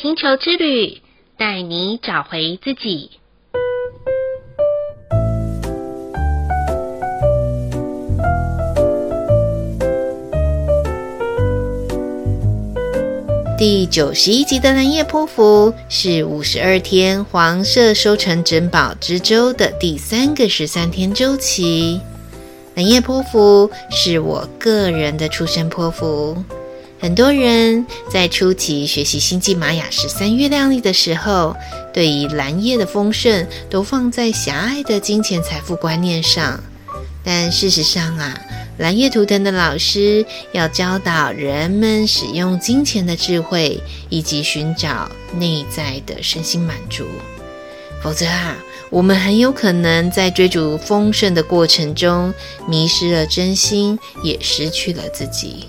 星球之旅，带你找回自己。第九十一集的蓝夜波符是五十二天黄色收成珍宝之周的第三个十三天周期。蓝夜波符是我个人的出生波符。很多人在初期学习星际玛雅十三月亮历的时候，对于蓝夜的丰盛都放在狭隘的金钱财富观念上，但事实上啊。蓝夜图腾的老师要教导人们使用金钱的智慧，以及寻找内在的身心满足。否则啊，我们很有可能在追逐丰盛的过程中迷失了真心，也失去了自己。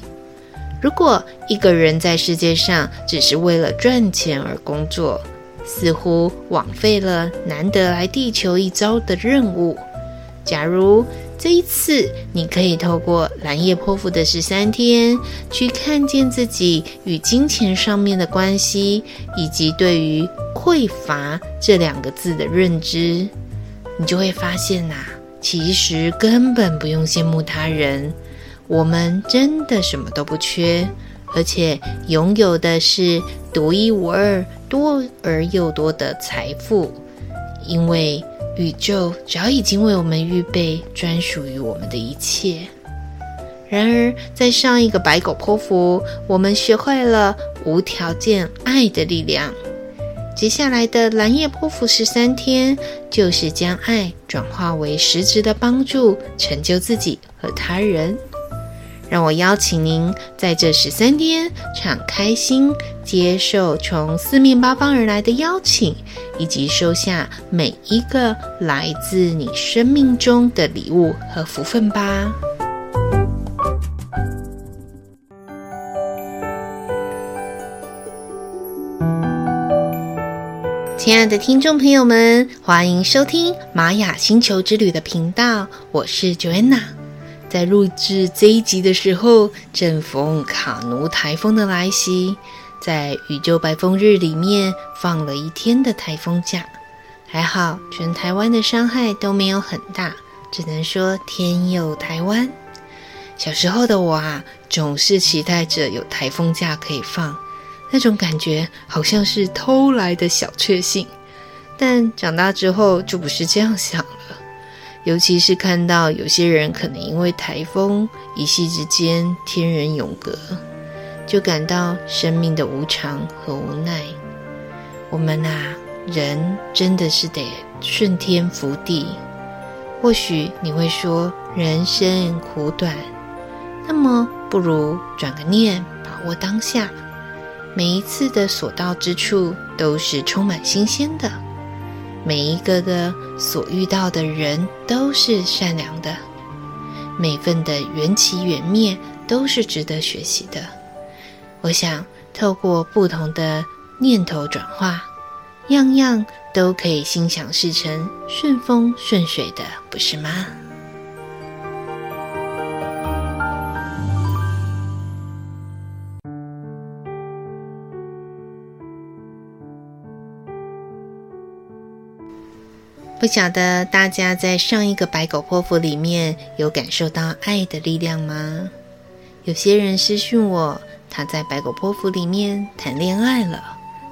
如果一个人在世界上只是为了赚钱而工作，似乎枉费了难得来地球一遭的任务。假如这一次，你可以透过蓝叶泼妇的十三天，去看见自己与金钱上面的关系，以及对于匮乏这两个字的认知，你就会发现呐、其实根本不用羡慕他人，我们真的什么都不缺，而且拥有的是独一无二、多而又多的财富，因为。宇宙早已经为我们预备专属于我们的一切。然而，在上一个白狗波符，我们学会了无条件爱的力量。接下来的蓝夜波符十三天，就是将爱转化为实质的帮助，成就自己和他人。让我邀请您在这十三天敞开心，接受从四面八方而来的邀请，以及收下每一个来自你生命中的礼物和福分吧。亲爱的听众朋友们，欢迎收听玛雅星球之旅的频道，我是 Joanna。在录制这一集的时候，正逢卡努台风的来袭，在宇宙白风日里面放了一天的台风假，还好全台湾的伤害都没有很大，只能说天佑台湾。小时候的我啊，总是期待着有台风假可以放，那种感觉好像是偷来的小确幸，但长大之后就不是这样想了。尤其是看到有些人可能因为台风一夕之间天人永隔，就感到生命的无常和无奈。我们啊，人真的是得顺天服地。或许你会说人生苦短，那么不如转个念，把握当下。每一次的所到之处都是充满新鲜的。每一个个所遇到的人都是善良的，每份的缘起缘灭都是值得学习的。我想透过不同的念头转化，样样都可以心想事成、顺风顺水的，不是吗？不晓得大家在上一个白狗泼妇里面有感受到爱的力量吗？有些人私讯我，他在白狗泼妇里面谈恋爱了，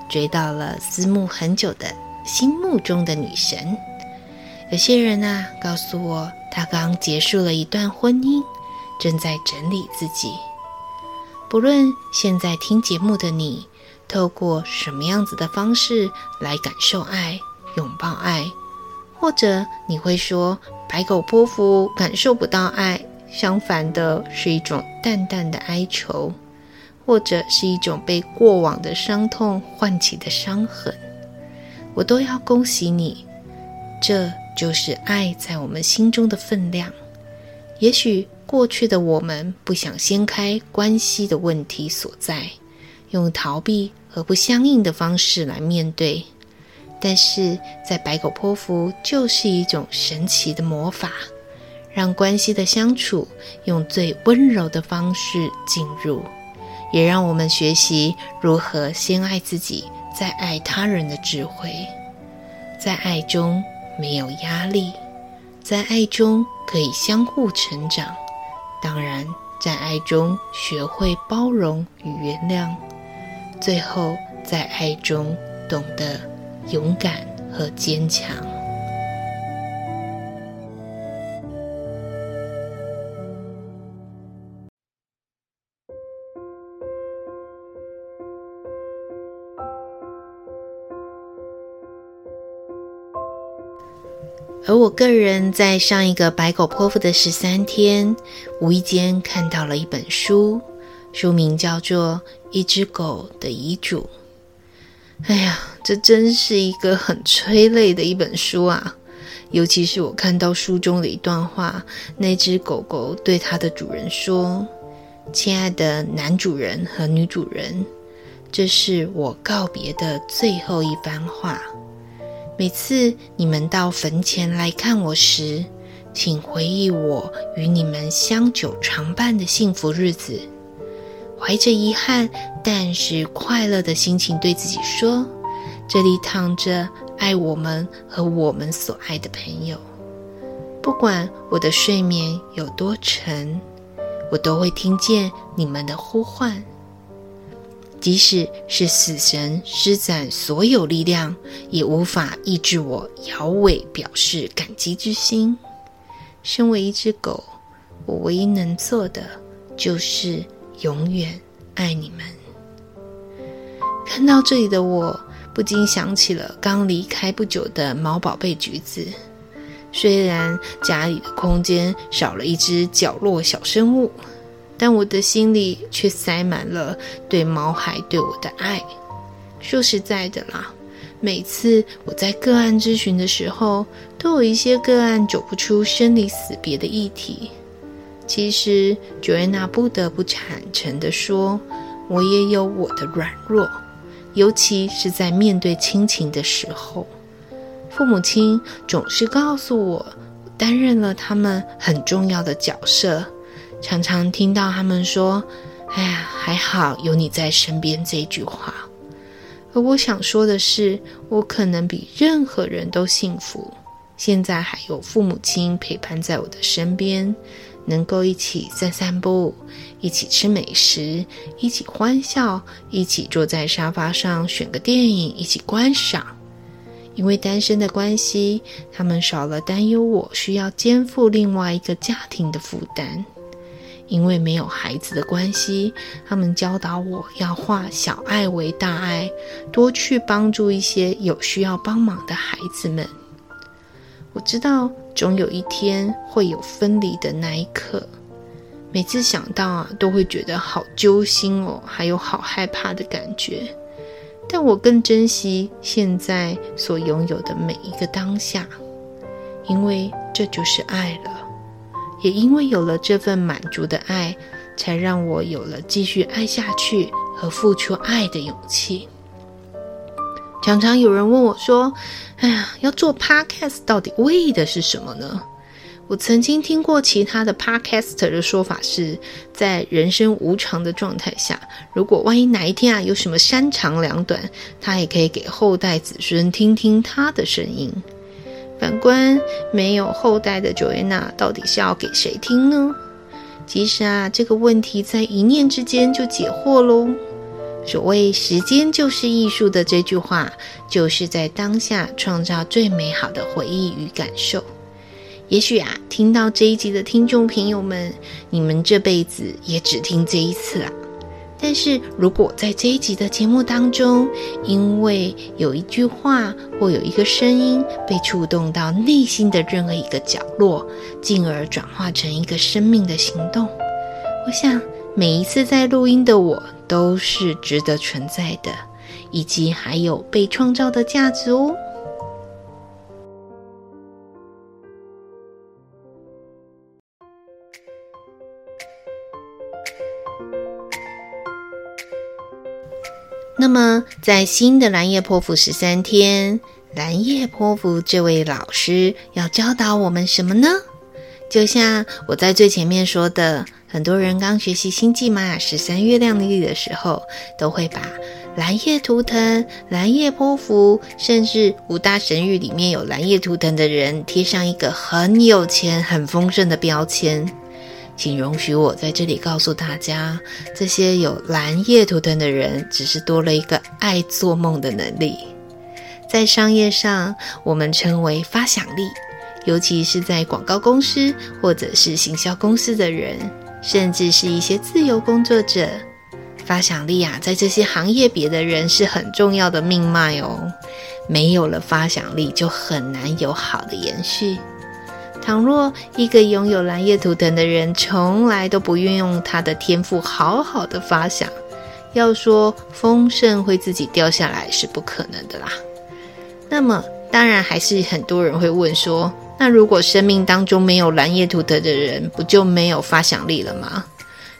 追到了思慕很久的心目中的女神。有些人啊，告诉我他刚结束了一段婚姻，正在整理自己。不论现在听节目的你，透过什么样子的方式来感受爱、拥抱爱。或者你会说，白狗波符感受不到爱，相反的是一种淡淡的哀愁，或者是一种被过往的伤痛唤起的伤痕。我都要恭喜你，这就是爱在我们心中的分量。也许过去的我们不想掀开关系的问题所在，用逃避和不相应的方式来面对。但是在白狗波符就是一种神奇的魔法，让关系的相处用最温柔的方式进入，也让我们学习如何先爱自己，再爱他人的智慧。在爱中没有压力，在爱中可以相互成长。当然，在爱中学会包容与原谅，最后在爱中懂得勇敢和坚强。而我个人在上一个白狗泼妇的十三天，无意间看到了一本书，书名叫做《一只狗的遗嘱》。哎呀，这真是一个很催泪的一本书啊！尤其是我看到书中的一段话，那只狗狗对它的主人说：“亲爱的男主人和女主人，这是我告别的最后一番话。”每次你们到坟前来看我时，请回忆我与你们相久常伴的幸福日子，怀着遗憾但是快乐的心情对自己说：这里躺着爱我们和我们所爱的朋友。不管我的睡眠有多沉，我都会听见你们的呼唤。即使是死神施展所有力量，也无法抑制我摇尾表示感激之心。身为一只狗，我唯一能做的就是永远爱你们。看到这里的我，不禁想起了刚离开不久的毛宝贝橘子。虽然家里的空间少了一只角落小生物。但我的心里却塞满了对毛孩对我的爱。说实在的啦，每次我在个案咨询的时候，都有一些个案走不出生离死别的议题。其实，Joanna 不得不坦诚地说，我也有我的软弱，尤其是在面对亲情的时候，父母亲总是告诉我，担任了他们很重要的角色。常常听到他们说：“哎呀，还好有你在身边。”这句话，而我想说的是，我可能比任何人都幸福。现在还有父母亲陪伴在我的身边，能够一起散散步，一起吃美食，一起欢笑，一起坐在沙发上选个电影一起观赏。因为单身的关系，他们少了担忧我需要肩负另外一个家庭的负担。因为没有孩子的关系，他们教导我要化小爱为大爱，多去帮助一些有需要帮忙的孩子们。我知道总有一天会有分离的那一刻，每次想到啊，都会觉得好揪心哦，还有好害怕的感觉。但我更珍惜现在所拥有的每一个当下，因为这就是爱了。也因为有了这份满足的爱，才让我有了继续爱下去和付出爱的勇气。常常有人问我说：“哎呀，要做 Podcast 到底为的是什么呢？”我曾经听过其他的 Podcaster 的说法是，在人生无常的状态下，如果万一哪一天啊有什么三长两短，他也可以给后代子孙听听他的声音。反观没有后代的 Joanna，到底是要给谁听呢？其实啊，这个问题在一念之间就解惑喽。所谓“时间就是艺术”的这句话，就是在当下创造最美好的回忆与感受。也许啊，听到这一集的听众朋友们，你们这辈子也只听这一次啊。但是如果在这一集的节目当中，因为有一句话或有一个声音被触动到内心的任何一个角落，进而转化成一个生命的行动，我想每一次在录音的我都是值得存在的，以及还有被创造的价值哦。那么，在新的蓝叶泼妇十三天，蓝叶泼妇这位老师要教导我们什么呢？就像我在最前面说的，很多人刚学习星际玛雅十三月亮历的时候，都会把蓝夜图腾、蓝夜波符，甚至五大神域里面有蓝夜图腾的人，贴上一个很有钱、很丰盛的标签。请容许我在这里告诉大家，这些有蓝夜图腾的人，只是多了一个爱做梦的能力。在商业上，我们称为发想力，尤其是在广告公司或者是行销公司的人。甚至是一些自由工作者，发想力啊，在这些行业别的人是很重要的命脉哦。没有了发想力，就很难有好的延续。倘若一个拥有蓝叶图腾的人，从来都不运用他的天赋，好好的发想，要说丰盛会自己掉下来是不可能的啦。那么，当然还是很多人会问说，那如果生命当中没有蓝夜图腾的人，不就没有发想力了吗？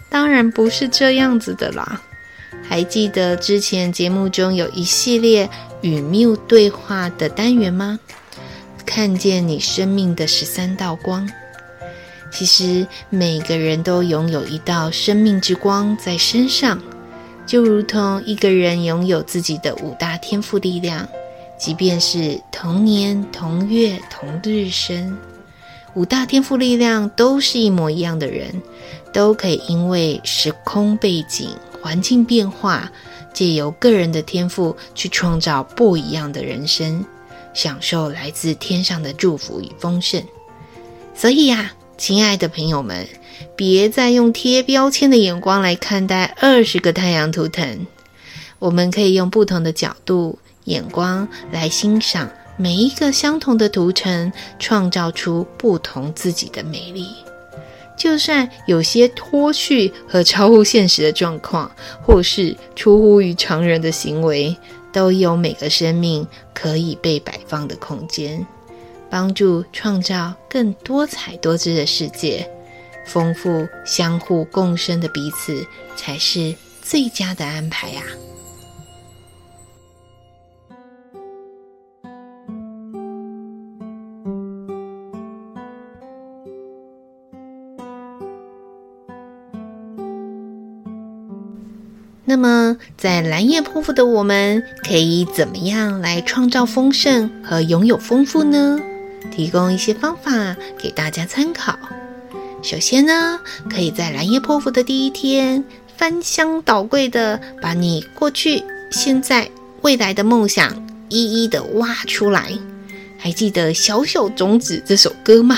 当然不是这样子的啦。还记得之前节目中有一系列与缪对话的单元吗？看见你生命的十三道光。其实每个人都拥有一道生命之光在身上，就如同一个人拥有自己的五大天赋力量。即便是同年同月同日生，五大天赋力量都是一模一样的人，都可以因为时空背景、环境变化，借由个人的天赋去创造不一样的人生，享受来自天上的祝福与丰盛。所以呀，亲爱的朋友们，别再用贴标签的眼光来看待二十个太阳图腾，我们可以用不同的角度。眼光来欣赏每一个相同的图层，创造出不同自己的美丽。就算有些脱序和超乎现实的状况，或是出乎于常人的行为，都有每个生命可以被摆放的空间，帮助创造更多彩多姿的世界。丰富、相互共生的彼此，才是最佳的安排啊！那么，在蓝夜波符的我们，可以怎么样来创造丰盛和拥有丰富呢？提供一些方法给大家参考。首先呢，可以在蓝夜波符的第一天，翻箱倒柜的把你过去、现在、未来的梦想一一的挖出来。还记得《小小种子》这首歌吗？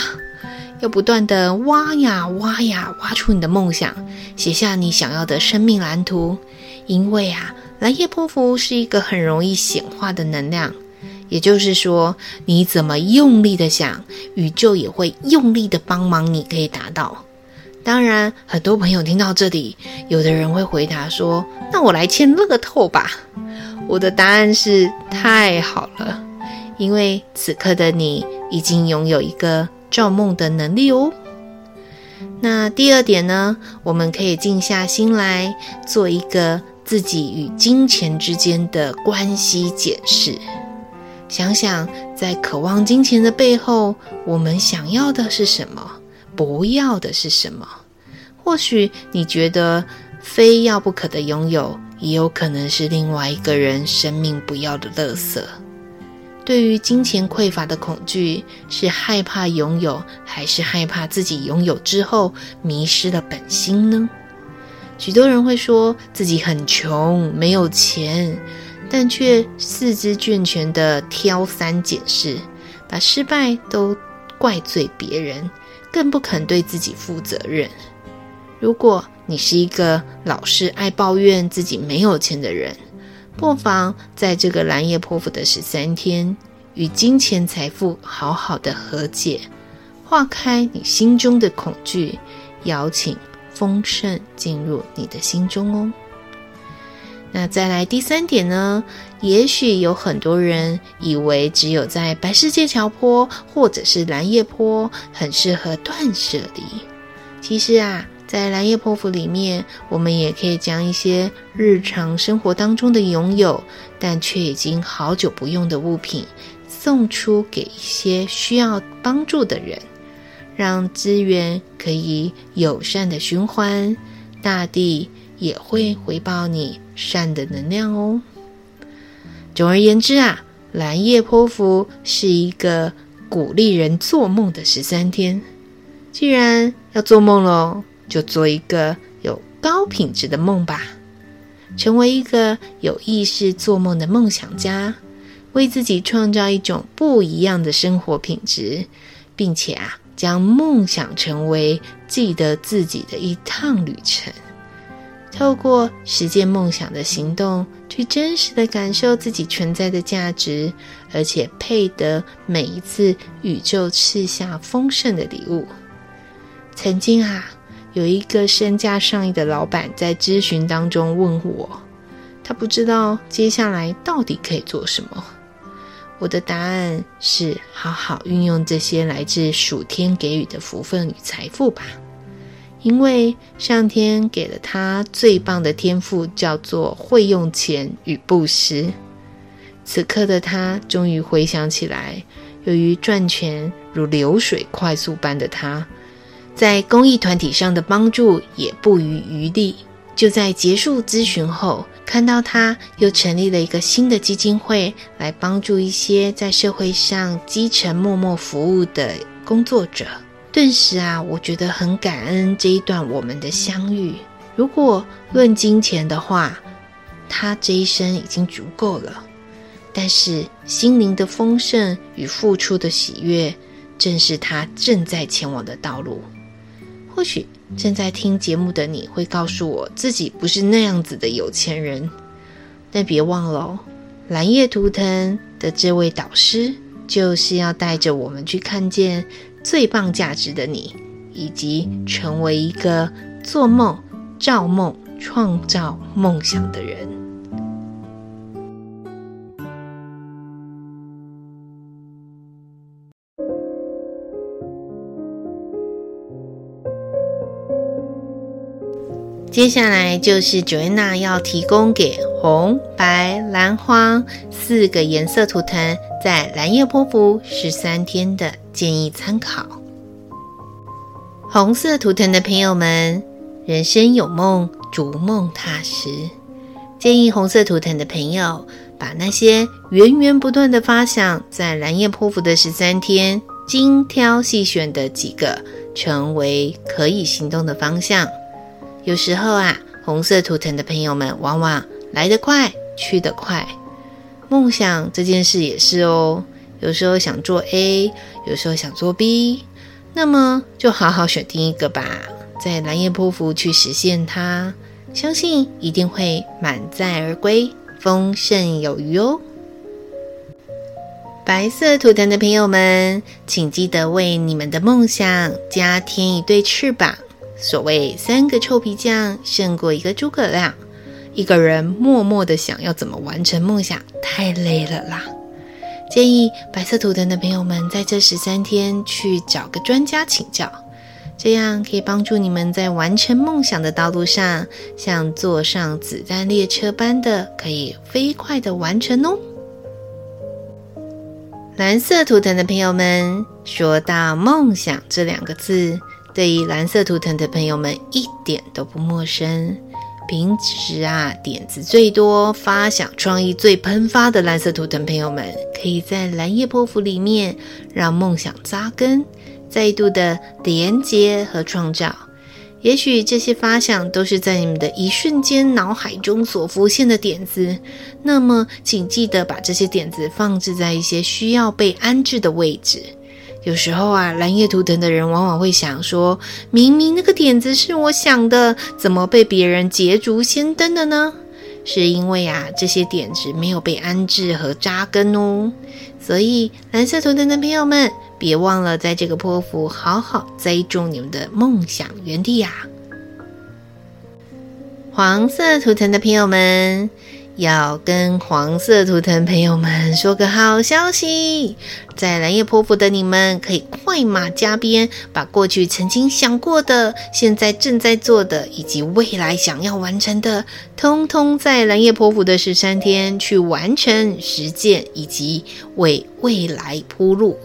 要不断的挖呀挖呀，挖出你的梦想，写下你想要的生命蓝图。因为啊，蓝夜波符是一个很容易显化的能量，也就是说，你怎么用力的想，宇宙也会用力的帮忙，你可以达到。当然，很多朋友听到这里，有的人会回答说：“那我来签乐透吧。”我的答案是：太好了，因为此刻的你已经拥有一个造梦的能力哦。那第二点呢，我们可以静下心来做一个。自己与金钱之间的关系检视，想想在渴望金钱的背后，我们想要的是什么，不要的是什么？或许你觉得非要不可的拥有，也有可能是另外一个人生命不要的垃圾。对于金钱匮乏的恐惧，是害怕拥有，还是害怕自己拥有之后迷失了本心呢？许多人会说自己很穷，没有钱，但却四肢健全的挑三拣四，把失败都怪罪别人，更不肯对自己负责任。如果你是一个老是爱抱怨自己没有钱的人，不妨在这个蓝夜波符的十三天，与金钱财富好好的和解，化开你心中的恐惧，邀请。丰盛进入你的心中哦。那再来第三点呢？也许有很多人以为只有在白世界桥坡或者是蓝叶坡很适合断舍离。其实啊，在蓝夜波符里面，我们也可以将一些日常生活当中的拥有，但却已经好久不用的物品，送出给一些需要帮助的人。让资源可以友善的循环，大地也会回报你善的能量哦。总而言之啊，蓝夜波符是一个鼓励人做梦的十三天。既然要做梦喽，就做一个有高品质的梦吧，成为一个有意识做梦的梦想家，为自己创造一种不一样的生活品质，并且啊，将梦想成为记得自己的一趟旅程。透过实践梦想的行动，去真实的感受自己存在的价值，而且配得每一次宇宙赐下丰盛的礼物。曾经啊，有一个身价上亿的老板在咨询当中问我，他不知道接下来到底可以做什么。我的答案是：好好运用这些来自属天给予的福分与财富吧，因为上天给了他最棒的天赋，叫做会用钱与布施。此刻的他终于回想起来，由于赚钱如流水快速般的他。在公益团体上的帮助也不遗余力。就在结束咨询后，看到他又成立了一个新的基金会，来帮助一些在社会上基层默默服务的工作者。顿时啊，我觉得很感恩这一段我们的相遇。如果论金钱的话，他这一生已经足够了。但是心灵的丰盛与付出的喜悦，正是他正在前往的道路。或许正在听节目的你会告诉我自己不是那样子的有钱人，但别忘了哦，蓝夜图腾的这位导师就是要带着我们去看见最棒价值的你，以及成为一个做梦、造梦、创造梦想的人。接下来就是 Joanna 要提供给红、白、蓝、黄四个颜色图腾在蓝夜波符十三天的建议参考。红色图腾的朋友们，人生有梦，逐梦踏实。建议红色图腾的朋友把那些源源不断的发想，在蓝夜波符的十三天精挑细选的几个，成为可以行动的方向。有时候啊，红色图腾的朋友们往往来得快，去得快。梦想这件事也是哦，有时候想做 A，有时候想做 B，那么就好好选定一个吧，在蓝夜匍匐去实现它，相信一定会满载而归，丰盛有余哦。白色图腾的朋友们，请记得为你们的梦想加添一对翅膀。所谓三个臭皮匠胜过一个诸葛亮，一个人默默的想要怎么完成梦想，太累了啦。建议白色图腾的朋友们在这十三天去找个专家请教，这样可以帮助你们在完成梦想的道路上，像坐上子弹列车般的可以飞快的完成哦。蓝色图腾的朋友们，说到梦想这两个字。对于蓝色图腾的朋友们一点都不陌生。平时啊，点子最多、发想创意最喷发的蓝色图腾朋友们，可以在蓝夜波符里面让梦想扎根，再度的连接和创造。也许这些发想都是在你们的一瞬间脑海中所浮现的点子，那么请记得把这些点子放置在一些需要被安置的位置。有时候啊，蓝夜图腾的人往往会想说：“明明那个点子是我想的，怎么被别人捷足先登了呢？”是因为啊，这些点子没有被安置和扎根哦。所以，蓝色图腾的朋友们，别忘了在这个波符好好栽种你们的梦想园地呀。黄色图腾的朋友们。要跟黄色图腾朋友们说个好消息，在蓝夜波符的你们可以快马加鞭，把过去曾经想过的、现在正在做的，以及未来想要完成的，通通在蓝夜波符的十三天去完成、实践，以及为未来铺路。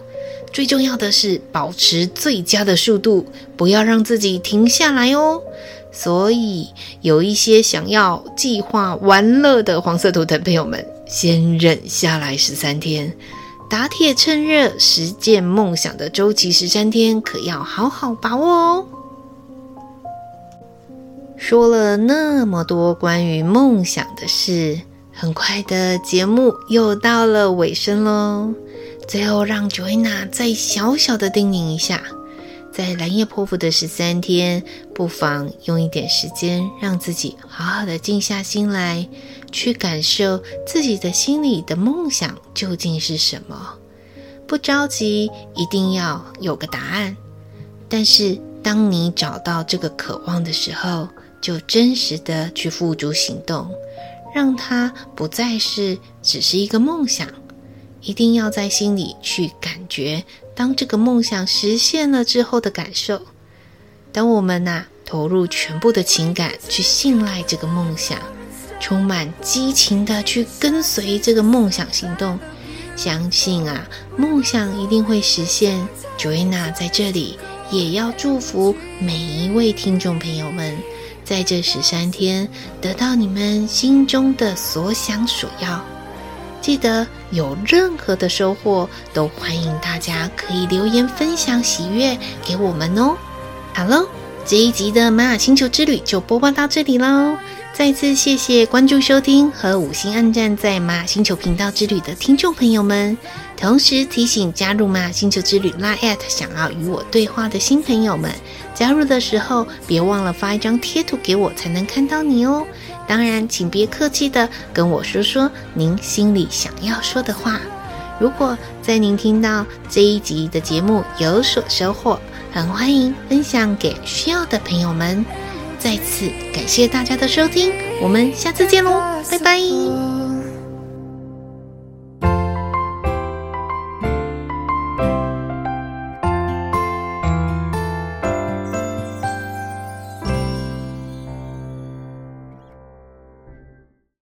最重要的是保持最佳的速度，不要让自己停下来哦。所以，有一些想要计划玩乐的黄色图腾朋友们，先忍下来十三天，打铁趁热实践梦想的周期十三天，可要好好把握哦。说了那么多关于梦想的事，很快的节目又到了尾声喽。最后，让 Joanna 再小小的叮咛一下。在蓝夜波符的十三天，不妨用一点时间，让自己好好的静下心来，去感受自己的心里的梦想究竟是什么。不着急，一定要有个答案。但是，当你找到这个渴望的时候，就真实的去付诸行动，让它不再是只是一个梦想。一定要在心里去感觉。当这个梦想实现了之后的感受，当我们呐、投入全部的情感去信赖这个梦想，充满激情的去跟随这个梦想行动，相信啊梦想一定会实现。Joanna 在这里也要祝福每一位听众朋友们，在这十三天得到你们心中的所想所要。记得有任何的收获，都欢迎大家可以留言分享喜悦给我们哦。好喽，这一集的玛雅星球之旅就播报到这里喽。再次谢谢关注、收听和五星按赞在玛雅星球频道之旅的听众朋友们。同时提醒加入玛雅星球之旅 LINE@ 想要与我对话的新朋友们，加入的时候别忘了发一张贴图给我，才能看到你哦。当然，请别客气的跟我说说您心里想要说的话。如果在您听到这一集的节目有所收获，很欢迎分享给需要的朋友们。再次感谢大家的收听，我们下次见喽，拜拜。